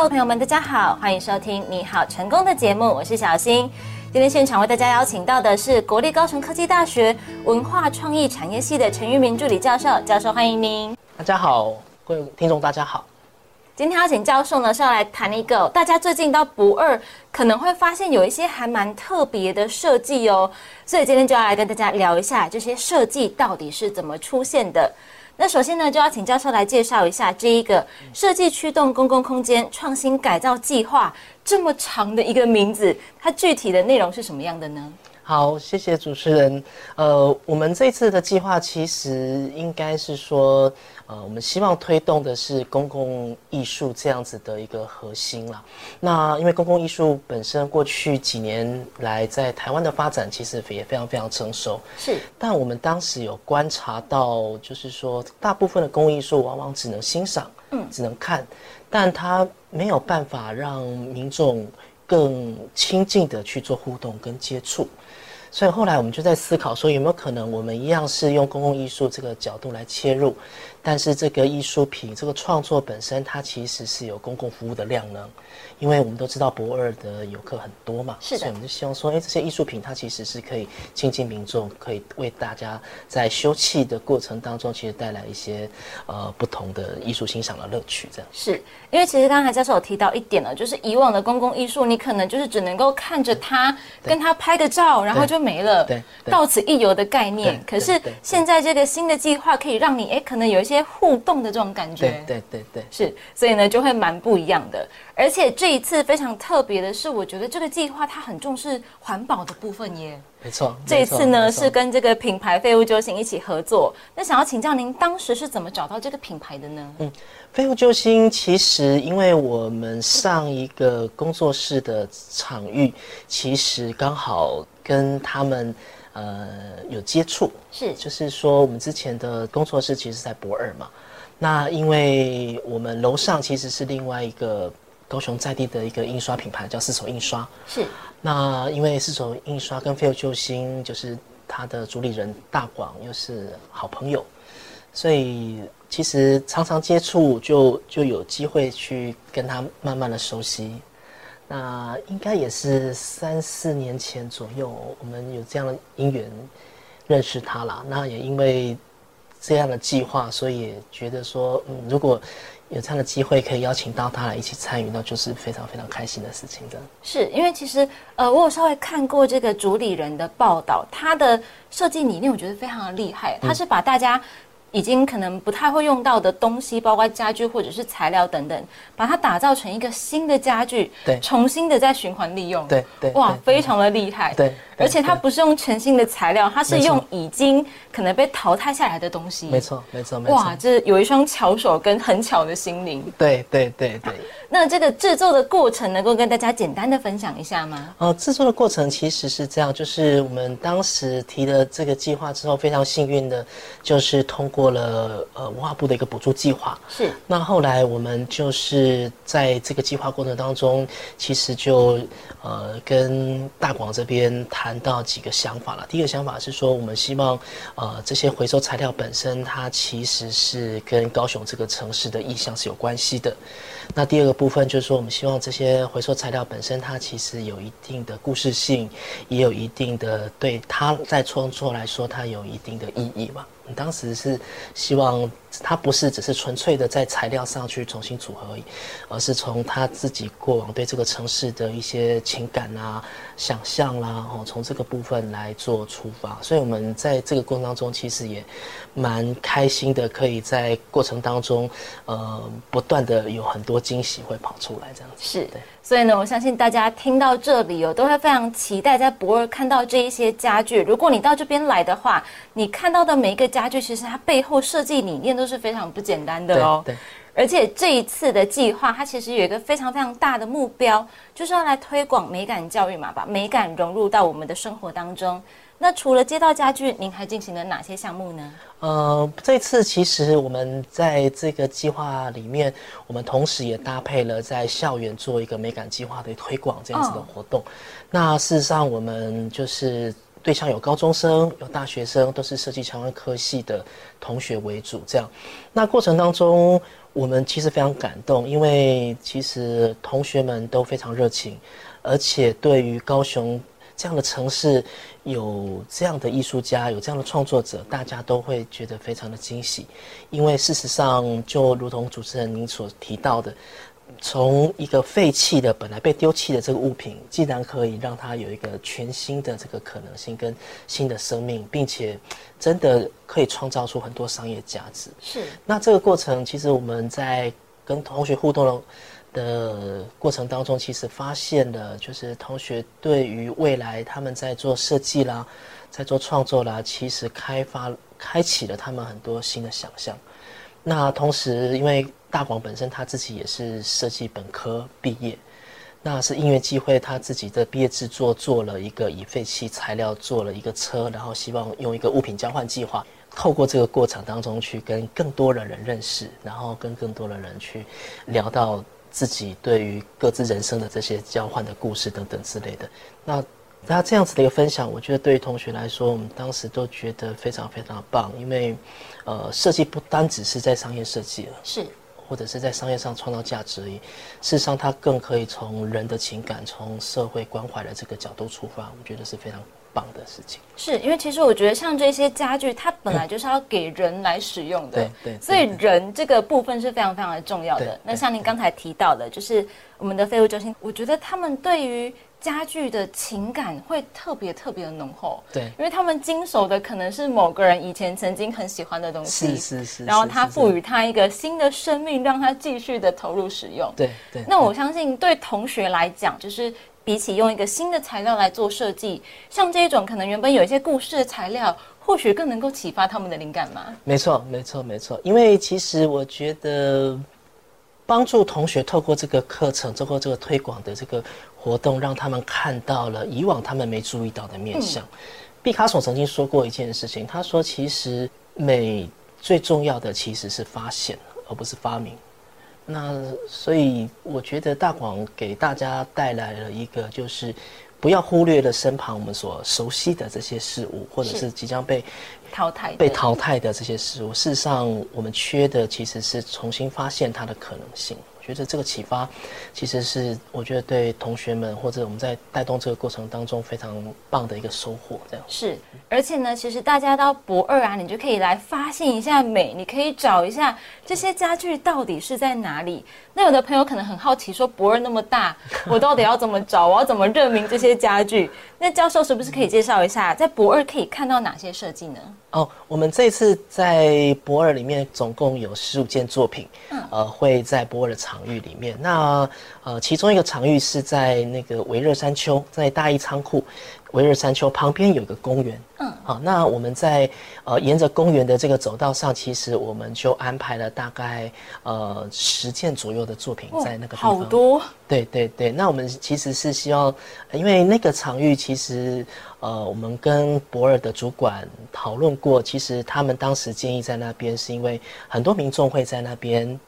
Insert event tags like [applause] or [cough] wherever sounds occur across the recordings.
Hello，朋友们，大家好，欢迎收听《你好成功》的节目，我是小新。今天现场为大家邀请到的是国立高雄科技大学文化创意产业系的陈玉明助理教授，教授欢迎您。大家好，各位听众大家好。今天邀请教授呢是要来谈一个大家最近到不二可能会发现有一些还蛮特别的设计哦，所以今天就要来跟大家聊一下这些设计到底是怎么出现的。那首先呢，就要请教授来介绍一下这一个设计驱动公共空间创新改造计划这么长的一个名字，它具体的内容是什么样的呢？好，谢谢主持人。呃，我们这次的计划其实应该是说。呃，我们希望推动的是公共艺术这样子的一个核心啦。那因为公共艺术本身过去几年来在台湾的发展其实也非常非常成熟，是。但我们当时有观察到，就是说大部分的公共艺术往往只能欣赏，嗯，只能看，但它没有办法让民众更亲近的去做互动跟接触。所以后来我们就在思考说，有没有可能我们一样是用公共艺术这个角度来切入。但是这个艺术品，这个创作本身，它其实是有公共服务的量能，因为我们都知道博二的游客很多嘛，是的，所以我们就希望说，哎，这些艺术品它其实是可以亲近民众，可以为大家在休憩的过程当中，其实带来一些呃不同的艺术欣赏的乐趣。这样是因为其实刚才教授有提到一点呢，就是以往的公共艺术，你可能就是只能够看着它，跟它拍个照，然后就没了，对，到此一游的概念。可是现在这个新的计划可以让你，哎，可能有一些。些互动的这种感觉，对对对对，是，所以呢就会蛮不一样的。而且这一次非常特别的是，我觉得这个计划它很重视环保的部分耶。没错，这一次呢是跟这个品牌废物救星一起合作。那想要请教您，当时是怎么找到这个品牌的呢？嗯，废物救星其实因为我们上一个工作室的场域，其实刚好跟他们。呃，有接触是，就是说我们之前的工作室其实是在博二嘛，那因为我们楼上其实是另外一个高雄在地的一个印刷品牌，叫四手印刷，是。那因为四手印刷跟飞友救星就是他的主理人大广又是好朋友，所以其实常常接触就就有机会去跟他慢慢的熟悉。那应该也是三四年前左右，我们有这样的因缘认识他了。那也因为这样的计划，所以觉得说，嗯，如果有这样的机会可以邀请到他来一起参与，那就是非常非常开心的事情。的是因为其实呃，我有稍微看过这个主理人的报道，他的设计理念我觉得非常的厉害，他是把大家。已经可能不太会用到的东西，包括家具或者是材料等等，把它打造成一个新的家具，对，重新的再循环利用，对对，哇，非常的厉害，对，而且它不是用全新的材料，它是用已经可能被淘汰下来的东西，没错没错没错，哇，这有一双巧手跟很巧的心灵，对对对对。那这个制作的过程能够跟大家简单的分享一下吗？呃，制作的过程其实是这样，就是我们当时提了这个计划之后，非常幸运的，就是通过了呃文化部的一个补助计划。是。那后来我们就是在这个计划过程当中，其实就呃跟大广这边谈到几个想法了。第一个想法是说，我们希望呃这些回收材料本身，它其实是跟高雄这个城市的意向是有关系的。那第二个部分就是说，我们希望这些回收材料本身，它其实有一定的故事性，也有一定的对它在创作来说，它有一定的意义嘛。当时是希望它不是只是纯粹的在材料上去重新组合而已，而是从他自己过往对这个城市的一些情感啊、想象啦，哦，从这个部分来做出发。所以我们在这个过程当中，其实也蛮开心的，可以在过程当中，呃，不断的有很多惊喜会跑出来，这样子。是对。所以呢，我相信大家听到这里哦，都会非常期待在博尔看到这一些家具。如果你到这边来的话，你看到的每一个家具，其实它背后设计理念都是非常不简单的哦。对。而且这一次的计划，它其实有一个非常非常大的目标，就是要来推广美感教育嘛，把美感融入到我们的生活当中。那除了街道家具，您还进行了哪些项目呢？呃，这次其实我们在这个计划里面，我们同时也搭配了在校园做一个美感计划的推广这样子的活动。那事实上，我们就是对象有高中生、有大学生，都是设计相关科系的同学为主。这样，那过程当中，我们其实非常感动，因为其实同学们都非常热情，而且对于高雄这样的城市有这样的艺术家、有这样的创作者，大家都会觉得非常的惊喜。因为事实上，就如同主持人您所提到的，从一个废弃的、本来被丢弃的这个物品，竟然可以让它有一个全新的这个可能性跟新的生命，并且真的可以创造出很多商业价值。是。那这个过程，其实我们在跟同学互动的过程当中，其实发现了，就是同学对于未来他们在做设计啦，在做创作啦，其实开发开启了他们很多新的想象。那同时，因为大广本身他自己也是设计本科毕业，那是音乐机会，他自己的毕业制作做了一个以废弃材料做了一个车，然后希望用一个物品交换计划，透过这个过程当中去跟更多的人认识，然后跟更多的人去聊到自己对于各自人生的这些交换的故事等等之类的。那那这样子的一个分享，我觉得对于同学来说，我们当时都觉得非常非常棒，因为呃，设计不单只是在商业设计了，是。或者是在商业上创造价值而已，事实上，它更可以从人的情感、从社会关怀的这个角度出发，我觉得是非常棒的事情。是因为其实我觉得像这些家具，它本来就是要给人来使用的，对对，所以人这个部分是非常非常的重要的。那像您刚才提到的，就是我们的废物中心，我觉得他们对于。家具的情感会特别特别的浓厚，对，因为他们经手的可能是某个人以前曾经很喜欢的东西，是是是，然后他赋予他一个新的生命，让他继续的投入使用，对对。那我相信对同学来讲，就是比起用一个新的材料来做设计，像这一种可能原本有一些故事的材料，或许更能够启发他们的灵感吗？没错，没错，没错。因为其实我觉得。帮助同学透过这个课程，透过这个推广的这个活动，让他们看到了以往他们没注意到的面相。毕卡索曾经说过一件事情，他说：“其实美最重要的其实是发现，而不是发明。”那所以我觉得大广给大家带来了一个，就是不要忽略了身旁我们所熟悉的这些事物，或者是即将被。淘汰被淘汰的这些事物，事实上我们缺的其实是重新发现它的可能性。觉得这个启发，其实是我觉得对同学们或者我们在带动这个过程当中非常棒的一个收获。这样是，而且呢，其实大家到博二啊，你就可以来发现一下美，你可以找一下这些家具到底是在哪里。那有的朋友可能很好奇，说博二那么大，我到底要怎么找？我要怎么认明这些家具？那教授是不是可以介绍一下，在博二可以看到哪些设计呢？哦，我们这次在博二里面总共有十五件作品，嗯，呃，会在博二的场域里面。那呃，其中一个场域是在那个维热山丘，在大义仓库。维热山丘旁边有个公园，嗯，好，那我们在呃沿着公园的这个走道上，其实我们就安排了大概呃十件左右的作品在那个地方。好多。对对对，那我们其实是希望，因为那个场域其实呃我们跟博尔的主管讨论过，其实他们当时建议在那边，是因为很多民众会在那边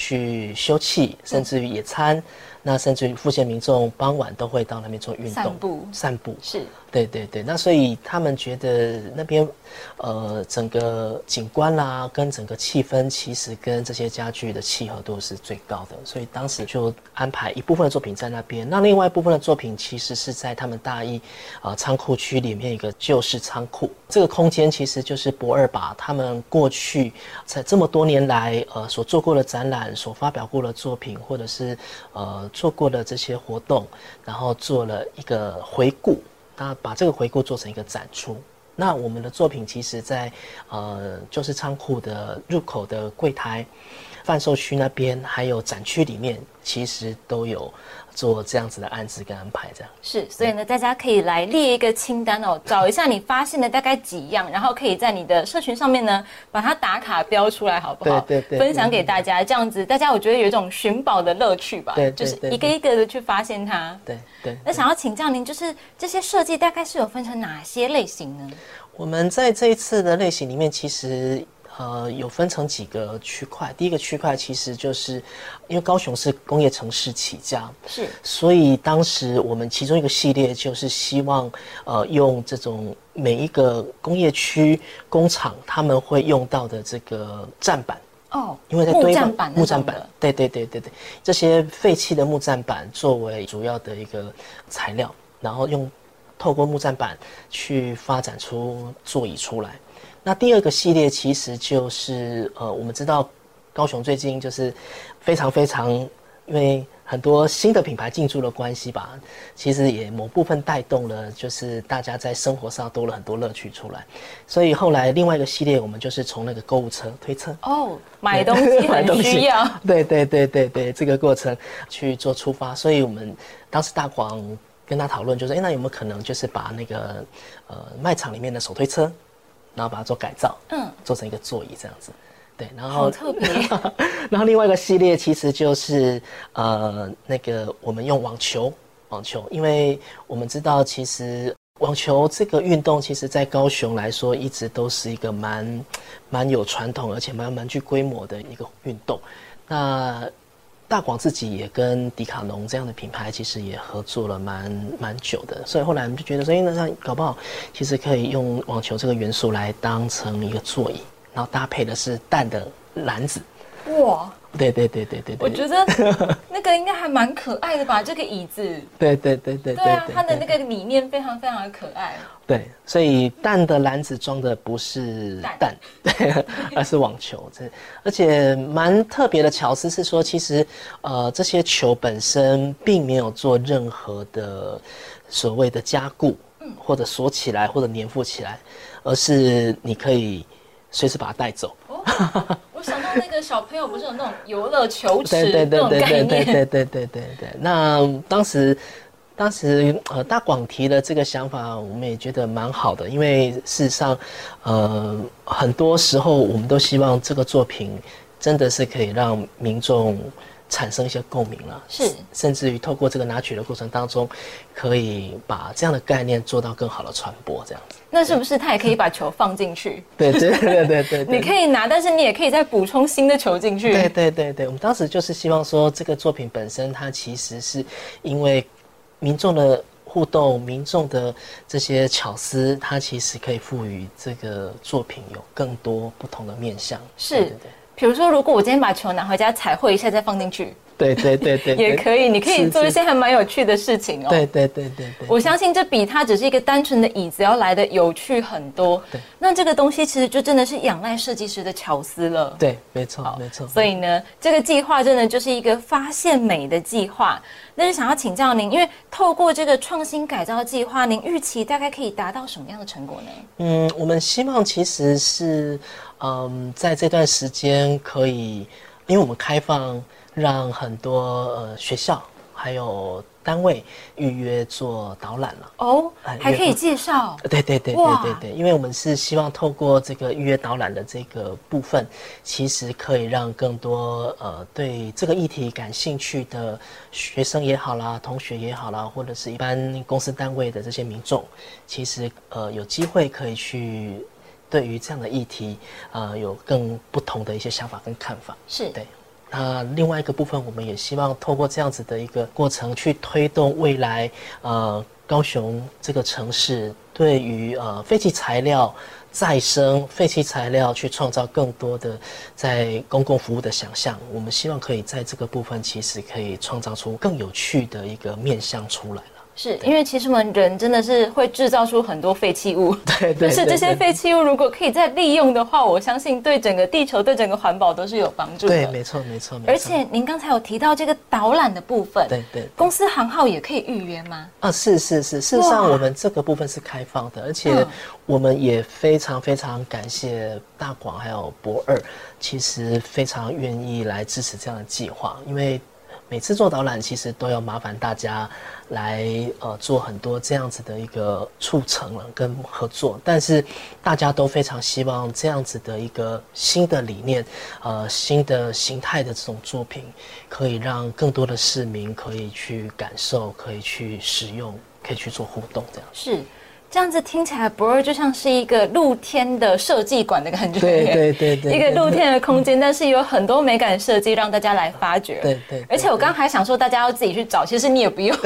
去休憩，甚至于野餐。那甚至于附近民众傍晚都会到那边做运动、散步、散步。是，对对对。那所以他们觉得那边，呃，整个景观啦，跟整个气氛，其实跟这些家具的契合度是最高的。所以当时就安排一部分的作品在那边。那另外一部分的作品，其实是在他们大一啊仓库区里面一个旧式仓库。这个空间其实就是博二把他们过去在这么多年来呃所做过的展览、所发表过的作品，或者是呃。做过的这些活动，然后做了一个回顾，那把这个回顾做成一个展出。那我们的作品其实，在呃，就是仓库的入口的柜台、贩售区那边，还有展区里面，其实都有。做这样子的安置跟安排，这样是，所以呢，大家可以来列一个清单哦，找一下你发现的大概几样，然后可以在你的社群上面呢，把它打卡标出来，好不好？对对对，分享给大家，这样子大家我觉得有一种寻宝的乐趣吧，对，就是一个一个的去发现它。对对。那想要请教您，就是这些设计大概是有分成哪些类型呢？我们在这一次的类型里面，其实。呃，有分成几个区块。第一个区块其实就是，因为高雄是工业城市起家，是，所以当时我们其中一个系列就是希望，呃，用这种每一个工业区工厂他们会用到的这个站板，哦，因为在木堆放栈板木站板，对对对对对，这些废弃的木站板作为主要的一个材料，然后用透过木栈板去发展出座椅出来。那第二个系列其实就是呃，我们知道高雄最近就是非常非常，因为很多新的品牌进驻的关系吧，其实也某部分带动了，就是大家在生活上多了很多乐趣出来。所以后来另外一个系列，我们就是从那个购物车推车。哦，[laughs] 买东西很需要。对对对对对，这个过程去做出发，所以我们当时大广跟他讨论，就是哎，那有没有可能就是把那个呃卖场里面的手推车，然后把它做改造，嗯，做成一个座椅这样子。对，然好后特别。[laughs] 然后另外一个系列其实就是呃那个我们用网球，网球，因为我们知道其实网球这个运动，其实在高雄来说一直都是一个蛮蛮有传统，而且蛮蛮具规模的一个运动。那大广自己也跟迪卡侬这样的品牌，其实也合作了蛮蛮久的，所以后来我们就觉得说，哎，那这样搞不好，其实可以用网球这个元素来当成一个座椅，然后搭配的是蛋的篮子。哇，对对对对对對，我觉得 [laughs] 那个应该还蛮可爱的吧？这个椅子，对对对对对啊，它的那个理念非常非常的可爱。对，所以蛋的篮子装的不是蛋蛋，对，[laughs] 而是网球。这而且蛮特别的巧思是说，其实呃这些球本身并没有做任何的所谓的加固，或者锁起来或者粘附起来，而是你可以随时把它带走。哦，[laughs] 我想到那个小朋友不是有那种游乐球池对对对那种概对对对，对对对对对。那当时，当时呃大广提的这个想法，我们也觉得蛮好的，因为事实上，呃很多时候我们都希望这个作品真的是可以让民众产生一些共鸣了，是甚至于透过这个拿取的过程当中，可以把这样的概念做到更好的传播，这样子。那是不是他也可以把球放进去？对对对对对对。[laughs] 你可以拿，但是你也可以再补充新的球进去。对对对对，我们当时就是希望说，这个作品本身它其实是因为民众的互动、民众的这些巧思，它其实可以赋予这个作品有更多不同的面向。是对对比如说，如果我今天把球拿回家彩绘一下再放进去，对对对对对，也可以。你可以做一些还蛮有趣的事情哦。对对对对对。我相信这比它只是一个单纯的椅子要来的有趣很多。对，那这个东西其实就真的是仰赖设计师的巧思了。对，没错没错。所以呢，这个计划真的就是一个发现美的计划。那就想要请教您，因为透过这个创新改造计划，您预期大概可以达到什么样的成果呢？嗯，我们希望其实是，嗯，在这段时间可以，因为我们开放让很多呃学校还有单位预约做导览了。哦，哎还可以介绍。对对对对哇对对，因为我们是希望透过这个预约导览的这个部分，其实可以让更多呃对这个议题感兴趣的学生也好啦、同学也好啦，或者是一般公司单位的这些民众，其实呃有机会可以去对于这样的议题呃有更不同的一些想法跟看法。是对。那另外一个部分，我们也希望透过这样子的一个过程，去推动未来呃高雄这个城市对于呃废弃材料再生、废弃材料去创造更多的在公共服务的想象。我们希望可以在这个部分，其实可以创造出更有趣的一个面向出来了。是因为其实我们人真的是会制造出很多废弃物，[laughs] 对对但是这些对废弃物如果可以再利用的话，我相信对整个地球、对整个环保都是有帮助的。对，没错没错没错。而且您刚才有提到这个导览的部分，对对对公司行号也可以预约吗？啊，是是是，事实上我们这个部分是开放的，而且嗯我们也非常非常感谢大广还有博二，其实非常愿意来支持这样的计划，因为每次做导览其实都要麻烦大家来呃做很多这样子的一个促成了跟合作，但是大家都非常希望这样子的一个新的理念，呃新的形态的这种作品，可以让更多的市民可以去感受，可以去使用，可以去做互动，这样。是。这样子听起来，博二就像是一个露天的设计馆的感觉。对对对对，一个露天的空间，但是有很多美感设计让大家来发掘。对对。而且我刚刚还想说，大家要自己去找，其实你也不用，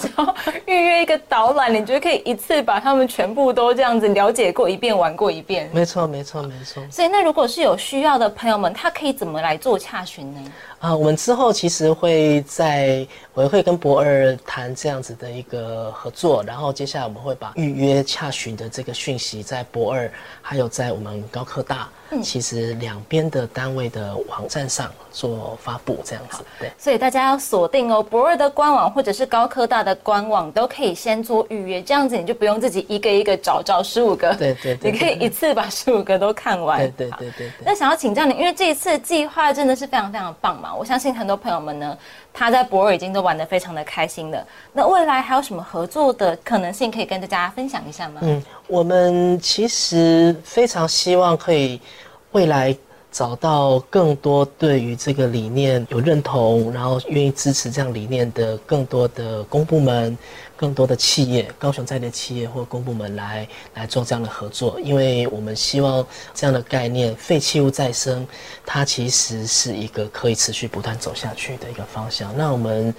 只要预约一个导览，你觉得可以一次把他们全部都这样子了解过一遍、玩过一遍。没错没错没错。所以那如果是有需要的朋友们，他可以怎么来做洽询呢？啊，我们之后其实会在，我会跟博二谈这样子的一个合作，然后接下来我们会把预约洽询的这个讯息在博二，还有在我们高科大。其实两边的单位的网站上做发布这样子，对，所以大家要锁定哦，博尔的官网或者是高科大的官网都可以先做预约，这样子你就不用自己一个一个找找十五个，对对，[laughs] 你可以一次把十五个都看完，对对对对。那想要请教你，因为这一次计划真的是非常非常棒嘛，我相信很多朋友们呢，他在博尔已经都玩的非常的开心了。那未来还有什么合作的可能性可以跟大家分享一下吗？嗯，我们其实非常希望可以。未来找到更多对于这个理念有认同，然后愿意支持这样理念的更多的公部门、更多的企业、高雄在的企业或公部门来来做这样的合作，因为我们希望这样的概念废弃物再生，它其实是一个可以持续不断走下去的一个方向。那我们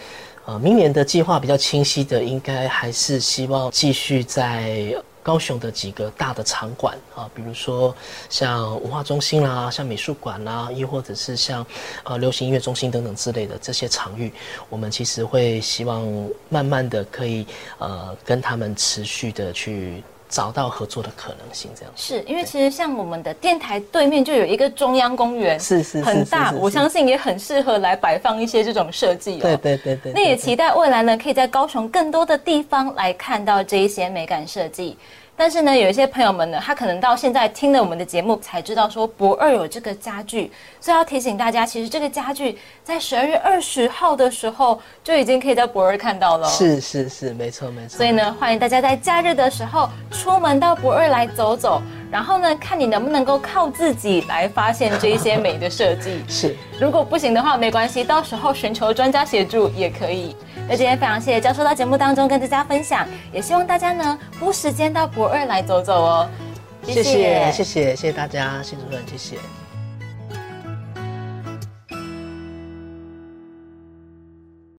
呃明年的计划比较清晰的，应该还是希望继续在。高雄的几个大的场馆啊，比如说像文化中心啦，像美术馆啦，亦或者是像呃流行音乐中心等等之类的这些场域，我们其实会希望慢慢的可以呃跟他们持续的去找到合作的可能性，这样是因为其实像我们的电台对面就有一个中央公园，是是很大，我相信也很适合来摆放一些这种设计。对对对对，那也期待未来呢，可以在高雄更多的地方来看到这一些美感设计。但是呢，有一些朋友们呢，他可能到现在听了我们的节目才知道说博二有这个家具，所以要提醒大家，其实这个家具在十二月二十号的时候就已经可以在博二看到了。是是是，没错没错。所以呢，欢迎大家在假日的时候出门到博二来走走，然后呢，看你能不能够靠自己来发现这一些美的设计。是，如果不行的话，没关系，到时候寻求专家协助也可以。那今天非常谢谢教授到节目当中跟大家分享，也希望大家呢拨时间到博二来走走哦。谢谢谢谢谢谢大家，谢主任，谢谢。